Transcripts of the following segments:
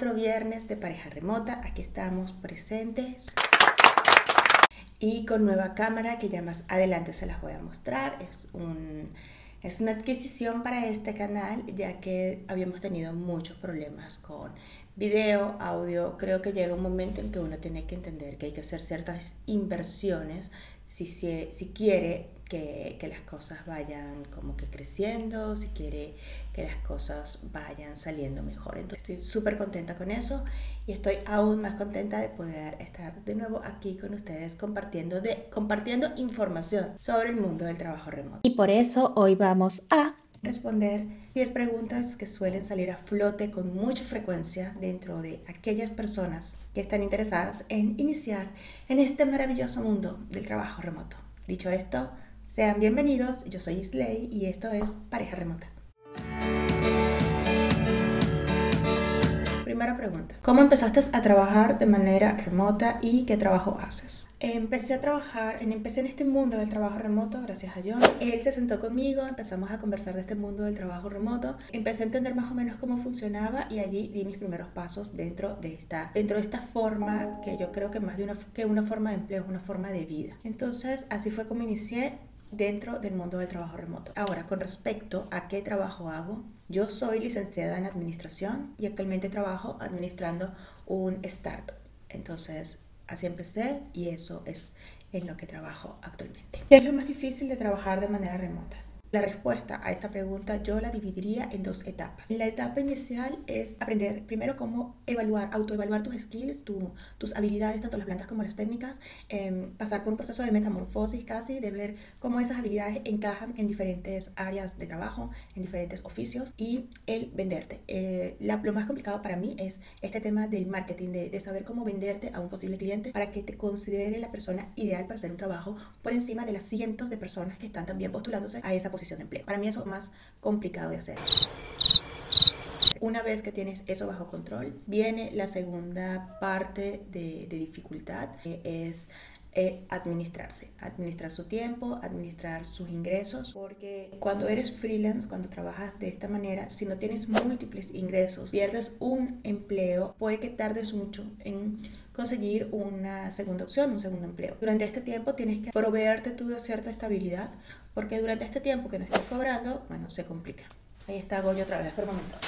otro viernes de pareja remota. Aquí estamos presentes y con nueva cámara que ya más adelante se las voy a mostrar. Es, un, es una adquisición para este canal ya que habíamos tenido muchos problemas con video, audio. Creo que llega un momento en que uno tiene que entender que hay que hacer ciertas inversiones si, si, si quiere que, que, las cosas vayan como que creciendo, si quiere que las cosas vayan saliendo mejor. Entonces estoy súper contenta con eso y estoy aún más contenta de poder estar de nuevo aquí con ustedes compartiendo, de, compartiendo información sobre el mundo del trabajo remoto. Y por eso hoy vamos a responder 10 preguntas que suelen salir a flote con mucha frecuencia dentro de aquellas personas que están interesadas en iniciar en este maravilloso mundo del trabajo remoto. Dicho esto, sean bienvenidos, yo soy Isley y esto es Pareja Remota. Primera pregunta, ¿cómo empezaste a trabajar de manera remota y qué trabajo haces? Empecé a trabajar, empecé en este mundo del trabajo remoto gracias a John. Él se sentó conmigo, empezamos a conversar de este mundo del trabajo remoto. Empecé a entender más o menos cómo funcionaba y allí di mis primeros pasos dentro de esta, dentro de esta forma que yo creo que más de una, que una forma de empleo es una forma de vida. Entonces así fue como inicié dentro del mundo del trabajo remoto. Ahora, con respecto a qué trabajo hago, yo soy licenciada en administración y actualmente trabajo administrando un startup. Entonces, así empecé y eso es en lo que trabajo actualmente. ¿Qué es lo más difícil de trabajar de manera remota? La respuesta a esta pregunta yo la dividiría en dos etapas. La etapa inicial es aprender primero cómo evaluar, autoevaluar tus skills, tus habilidades, tanto las plantas como las técnicas, em, pasar por un proceso de metamorfosis casi, de ver cómo esas habilidades encajan en diferentes áreas de trabajo, en diferentes oficios y el venderte. Eh, lo más complicado para mí es este tema del marketing, de, de saber cómo venderte a un posible cliente para que te considere la persona ideal para hacer un trabajo por encima de las cientos de personas que están también postulándose a esa posición de empleo. Para mí eso es más complicado de hacer. Una vez que tienes eso bajo control, viene la segunda parte de, dificultad, que es eh, administrarse, administrar su tiempo, administrar sus ingresos, porque cuando eres freelance, cuando trabajas de esta manera, si no tienes múltiples ingresos, pierdes un empleo, puede que tardes mucho en conseguir una segunda opción, un segundo empleo. Durante este tiempo tienes que proveerte tú de cierta estabilidad, porque durante este tiempo que no estás cobrando, bueno, se complica. Ahí está Goyo otra vez, por un momento.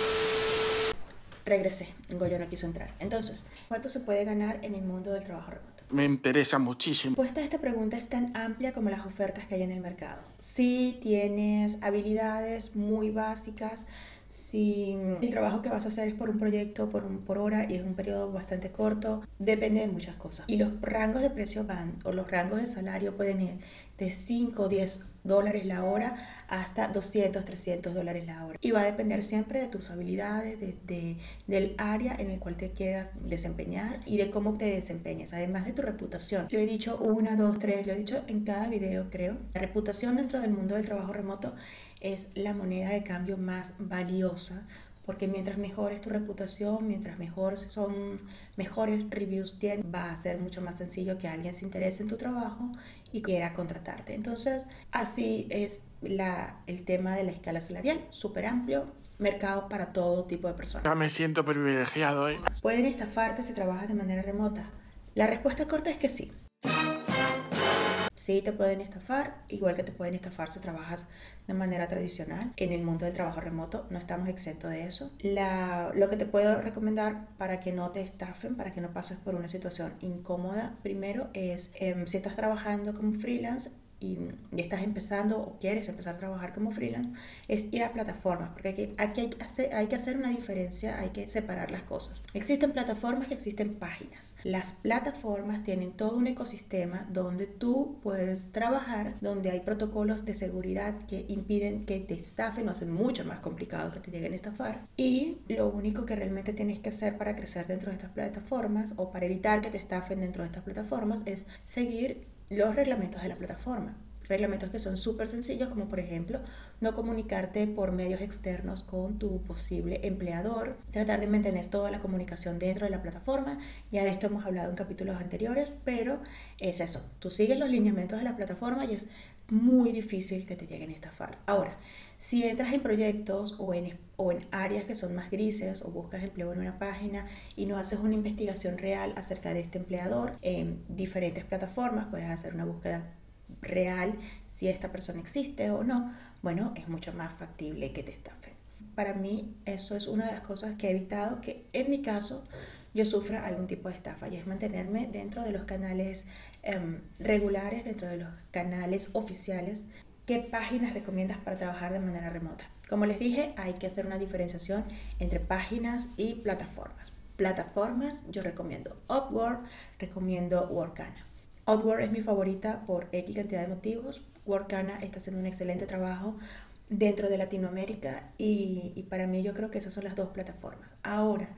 Regresé, Goyo no quiso entrar. Entonces, ¿cuánto se puede ganar en el mundo del trabajo remoto? Me interesa muchísimo. Pues esta pregunta es tan amplia como las ofertas que hay en el mercado. Si tienes habilidades muy básicas, si el trabajo que vas a hacer es por un proyecto, por, un, por hora y es un periodo bastante corto, depende de muchas cosas. Y los rangos de precio van, o los rangos de salario pueden ir de 5 o 10 dólares la hora hasta 200, 300 dólares la hora. Y va a depender siempre de tus habilidades, de, del área en el cual te quieras desempeñar y de cómo te desempeñes, además de tu reputación. Lo he dicho una, dos, tres, lo he dicho en cada video creo. La reputación dentro del mundo del trabajo remoto es la moneda de cambio más valiosa porque mientras mejor es tu reputación, mientras mejor son mejores reviews tienes, va a ser mucho más sencillo que alguien se interese en tu trabajo y quiera contratarte. Entonces, así es la, el tema de la escala salarial, súper amplio, mercado para todo tipo de personas. Ya me siento privilegiado. ¿eh? ¿Pueden estafarte si trabajas de manera remota? La respuesta corta es que sí. Sí te pueden estafar, igual que te pueden estafar si trabajas de manera tradicional. En el mundo del trabajo remoto no estamos exentos de eso. Lo que te puedo recomendar para que no te estafen, para que no pases por una situación incómoda, primero es em, si estás trabajando como freelance, y, estás empezando o quieres empezar a trabajar como freelance, es ir a plataformas, porque aquí, aquí hay, que hacer, hay que hacer una diferencia, hay que separar las cosas. Existen plataformas y existen páginas. Las plataformas tienen todo un ecosistema donde tú puedes trabajar, donde hay protocolos de seguridad que impiden que te estafen o hacen mucho más complicado que te lleguen a estafar. Y lo único que realmente tienes que hacer para crecer dentro de estas plataformas o para evitar que te estafen dentro de estas plataformas es seguir los reglamentos de la plataforma. reglamentos que son súper sencillos, como por ejemplo no comunicarte por medios externos con tu posible empleador, tratar de mantener toda la comunicación dentro de la plataforma. Ya de esto hemos hablado en capítulos anteriores, pero es eso. Tú sigues los lineamientos de la plataforma y es muy difícil que te lleguen a estafar. Ahora, si entras en proyectos o en, o en áreas que son más grises o buscas empleo en una página y no haces una investigación real acerca de este empleador en diferentes plataformas, puedes hacer una búsqueda real si esta persona existe o no, bueno, es mucho más factible que te estafen. Para mí eso es una de las cosas que he evitado que en mi caso yo sufra algún tipo de estafa y es mantenerme dentro de los canales em, regulares, dentro de los canales oficiales ¿Qué páginas recomiendas para trabajar de manera remota? Como les dije, hay que hacer una diferenciación entre páginas y plataformas. Plataformas, yo recomiendo Upwork, recomiendo Workana. Upwork es mi favorita por X cantidad de motivos. Workana está haciendo un excelente trabajo dentro de Latinoamérica y, y para mí yo creo que esas son las dos plataformas. Ahora,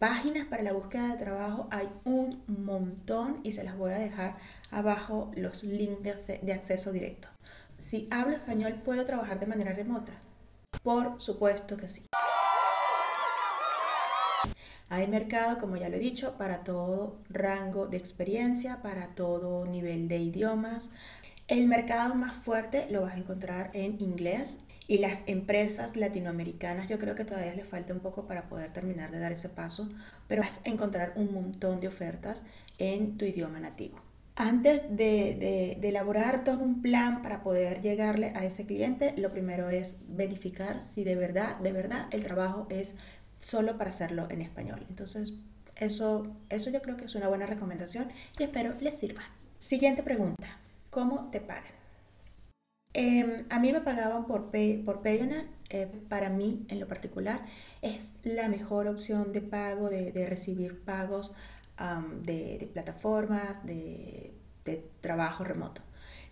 páginas para la búsqueda de trabajo hay un montón y se las voy a dejar abajo los links de acceso directo si hablo español, ¿puedo trabajar de manera remota? Por supuesto que sí. Hay mercado, como ya lo he dicho, para todo rango de experiencia, para todo nivel de idiomas. El mercado más fuerte lo vas a encontrar en inglés y las empresas latinoamericanas yo creo que todavía les falta un poco para poder terminar de dar ese paso, pero vas a encontrar un montón de ofertas en tu idioma nativo antes de, elaborar todo un plan para poder llegarle a ese cliente, lo primero es verificar si de verdad, de verdad el trabajo es solo para hacerlo en español. Entonces, eso, eso yo creo que es una buena recomendación y espero les sirva. Siguiente pregunta, ¿cómo te pagan? Em, a mí me pagaban por, pay, por Payoneer. Eh, para mí, en lo particular, es la mejor opción de pago, de, de recibir pagos de, plataformas, de, trabajo remoto.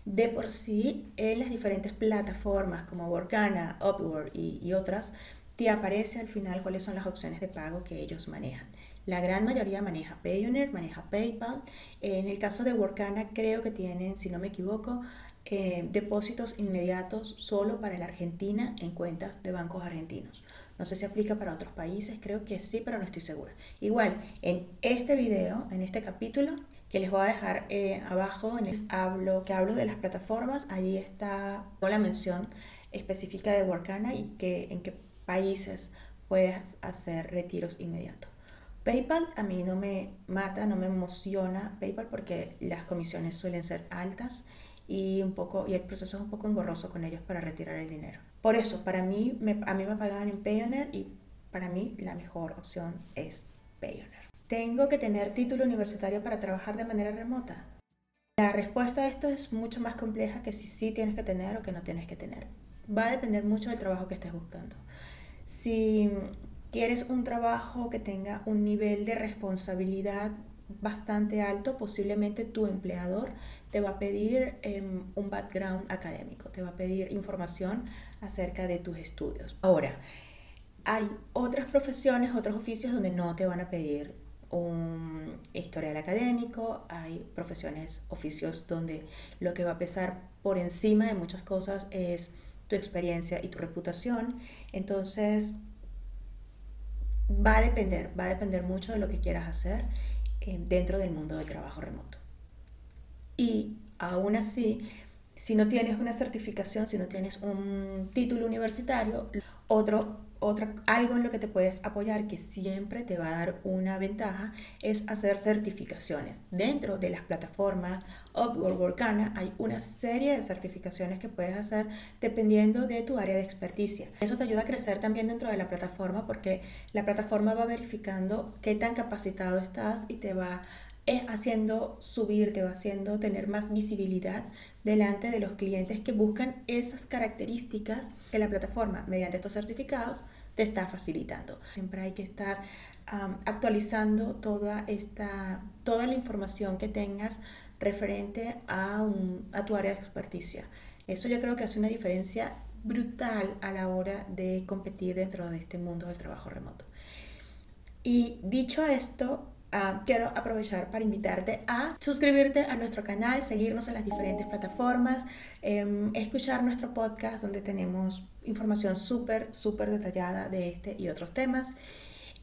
De por sí, en las diferentes plataformas como Workana, Upwork y, otras, te aparece al final cuáles son las opciones de pago que ellos manejan. La gran mayoría maneja Payoneer, maneja PayPal. En el caso de Workana creo que tienen, si no me equivoco, eh, depósitos inmediatos solo para la Argentina en cuentas de bancos argentinos. No sé si aplica para otros países, creo que sí, pero no estoy segura. Igual, en este video, en este capítulo, que les voy a dejar eh, abajo, en el hablo, que hablo de las plataformas, allí está la mención específica de Workana y que, en qué países puedes hacer retiros inmediatos. PayPal a mí no me mata, no me emociona PayPal porque las comisiones suelen ser altas y, un poco, y el proceso es un poco engorroso con ellos para retirar el dinero. Por eso, para mí, a mí me pagaban en Payoneer y para mí la mejor opción es Payoneer. ¿Tengo que tener título universitario para trabajar de manera remota? La respuesta a esto es mucho más compleja que si sí tienes que tener o que no tienes que tener. Va a depender mucho del trabajo que estés buscando. Si quieres un trabajo que tenga un nivel de responsabilidad bastante alto, posiblemente tu empleador te va a pedir em, un background académico, te va a pedir información acerca de tus estudios. Ahora, hay otras profesiones, otros oficios donde no te van a pedir un historial académico, hay profesiones, oficios donde lo que va a pesar por encima de muchas cosas es tu experiencia y tu reputación. Entonces, va a depender, va a depender mucho de lo que quieras hacer eh, dentro del mundo del trabajo remoto. Y aún así, si no tienes una certificación, si no tienes un título universitario, otro otra, algo en lo que te puedes apoyar que siempre te va a dar una ventaja es hacer certificaciones. Dentro de las plataformas Upwork Workana hay una serie de certificaciones que puedes hacer dependiendo de tu área de experticia. Eso te ayuda a crecer también dentro de la plataforma porque la plataforma va verificando qué tan capacitado estás y te va es haciendo subir, te va haciendo tener más visibilidad delante de los clientes que buscan esas características que la plataforma, mediante estos certificados, te está facilitando. Siempre hay que estar actualizando toda, esta, toda la información que tengas referente a, a tu área de experticia. Eso yo creo que hace una diferencia brutal a la hora de competir dentro de este mundo del trabajo remoto. Y dicho esto, Ah, quiero aprovechar para invitarte a suscribirte a nuestro canal, seguirnos en las diferentes plataformas, em, escuchar nuestro podcast donde tenemos información súper, súper detallada de este y otros temas.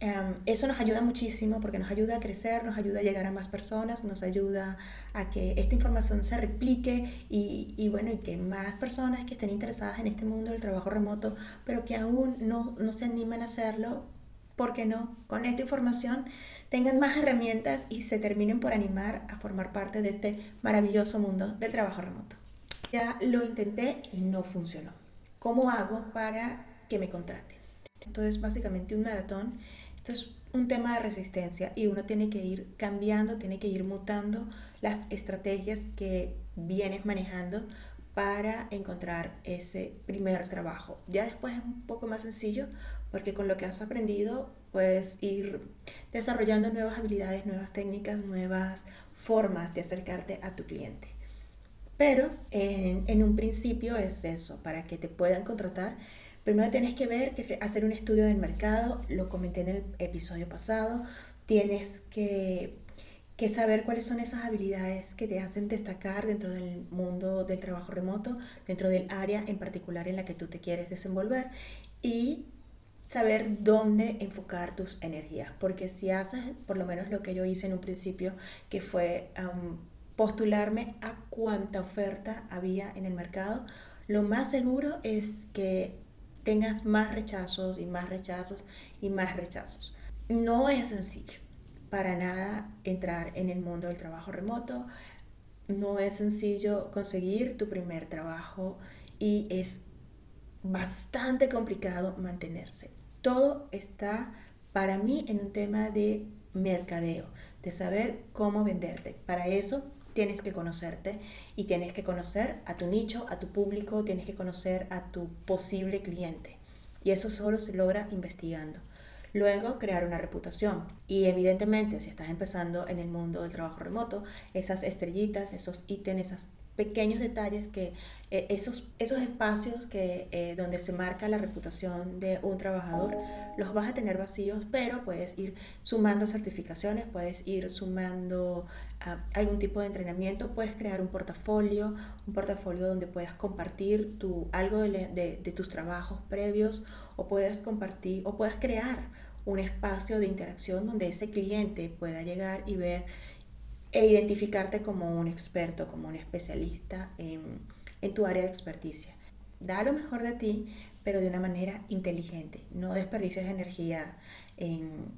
Em, eso nos ayuda muchísimo porque nos ayuda a crecer, nos ayuda a llegar a más personas, nos ayuda a que esta información se replique y, y, bueno, y que más personas que estén interesadas en este mundo del trabajo remoto, pero que aún no, no se animan a hacerlo, ¿por qué no? Con esta información tengan más herramientas y se terminen por animar a formar parte de este maravilloso mundo del trabajo remoto. Ya lo intenté y no funcionó. ¿Cómo hago para que me contraten? Entonces, básicamente un maratón esto es un tema de resistencia y uno tiene que ir cambiando, tiene que ir mutando las estrategias que vienes manejando para encontrar ese primer trabajo. Ya después es un poco más sencillo porque con lo que has aprendido puedes ir desarrollando nuevas habilidades, nuevas técnicas, nuevas formas de acercarte a tu cliente. Pero en, un principio es eso, para que te puedan contratar Primero tienes que ver, hacer un estudio del mercado, lo comenté en el episodio pasado, tienes que, que saber cuáles son esas habilidades que te hacen destacar dentro del mundo del trabajo remoto, dentro del área en particular en la que tú te quieres desenvolver y saber dónde enfocar tus energías, porque si haces por lo menos lo que yo hice en un principio, que fue postularme a cuánta oferta había en el mercado, lo más seguro es que tengas más rechazos y más rechazos y más rechazos. No es sencillo para nada entrar en el mundo del trabajo remoto. No es sencillo conseguir tu primer trabajo y es bastante complicado mantenerse. Todo está para mí en un tema de mercadeo, de saber cómo venderte. Para eso tienes que conocerte y tienes que conocer a tu nicho, a tu público, tienes que conocer a tu posible cliente. Y eso solo se logra investigando. Luego, crear una reputación. Y evidentemente, si estás empezando en el mundo del trabajo remoto, esas estrellitas, esos ítems, esas pequeños detalles que eh, esos, esos espacios que, eh, donde se marca la reputación de un trabajador los vas a tener vacíos, pero puedes ir sumando certificaciones, puedes ir sumando algún tipo de entrenamiento, puedes crear un portafolio, un portafolio donde puedas compartir tu, algo de, tus trabajos previos o puedes compartir o puedas crear un espacio de interacción donde ese cliente pueda llegar y ver e identificarte como un experto, como un especialista en, tu área de experticia. Da lo mejor de ti, pero de una manera inteligente. No desperdicies energía en,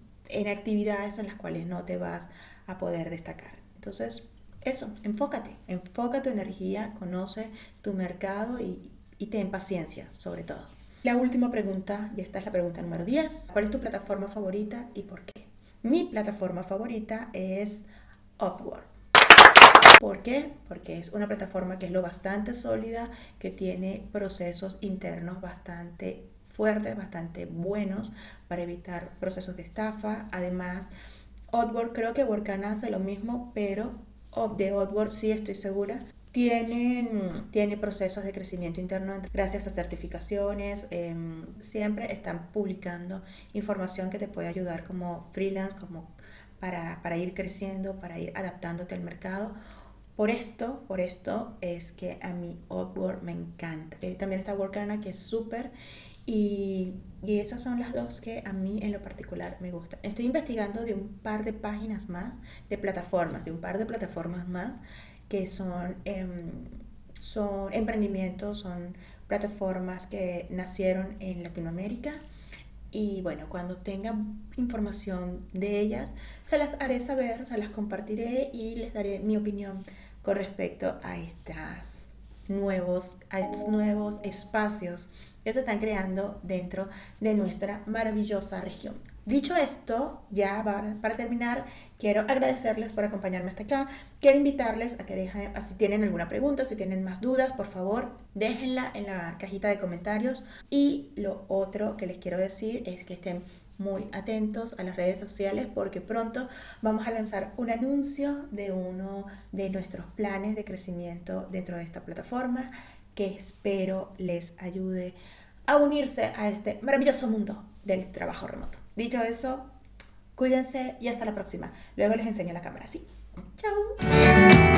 actividades en las cuales no te vas a poder destacar. Entonces, eso, enfócate, enfoca tu energía, conoce tu mercado y, y ten paciencia sobre todo. La última pregunta, y esta es la pregunta número 10. ¿Cuál es tu plataforma favorita y por qué? Mi plataforma favorita es Upwork. ¿Por qué? Porque es una plataforma que es lo bastante sólida, que tiene procesos internos bastante fuertes, bastante buenos para evitar procesos de estafa. Además, Upwork, creo que Workana hace lo mismo, pero de Upwork sí estoy segura. Tienen, tiene procesos de crecimiento interno gracias a certificaciones. Em, siempre están publicando información que te puede ayudar como freelance, como para, ir creciendo, para ir adaptándote al mercado. Por esto, por esto es que a mí Upwork me encanta. Eh, también está Workana que es súper y, y, esas son las dos que a mí en lo particular me gustan. Estoy investigando de un par de páginas más, de plataformas, de un par de plataformas más que son, em, son emprendimientos, son plataformas que nacieron en Latinoamérica y bueno, cuando tenga información de ellas, se las haré saber, se las compartiré y les daré mi opinión con respecto a, estas nuevos, a estos nuevos espacios que se están creando dentro de nuestra maravillosa región. Dicho esto, ya para, terminar, quiero agradecerles por acompañarme hasta acá. Quiero invitarles a que dejen, si tienen alguna pregunta, si tienen más dudas, por favor, déjenla en la cajita de comentarios. Y lo otro que les quiero decir es que estén muy atentos a las redes sociales porque pronto vamos a lanzar un anuncio de uno de nuestros planes de crecimiento dentro de esta plataforma que espero les ayude a unirse a este maravilloso mundo del trabajo remoto. Dicho eso, Cuídense y hasta la próxima. Luego les enseño la cámara, ¿sí? Chao.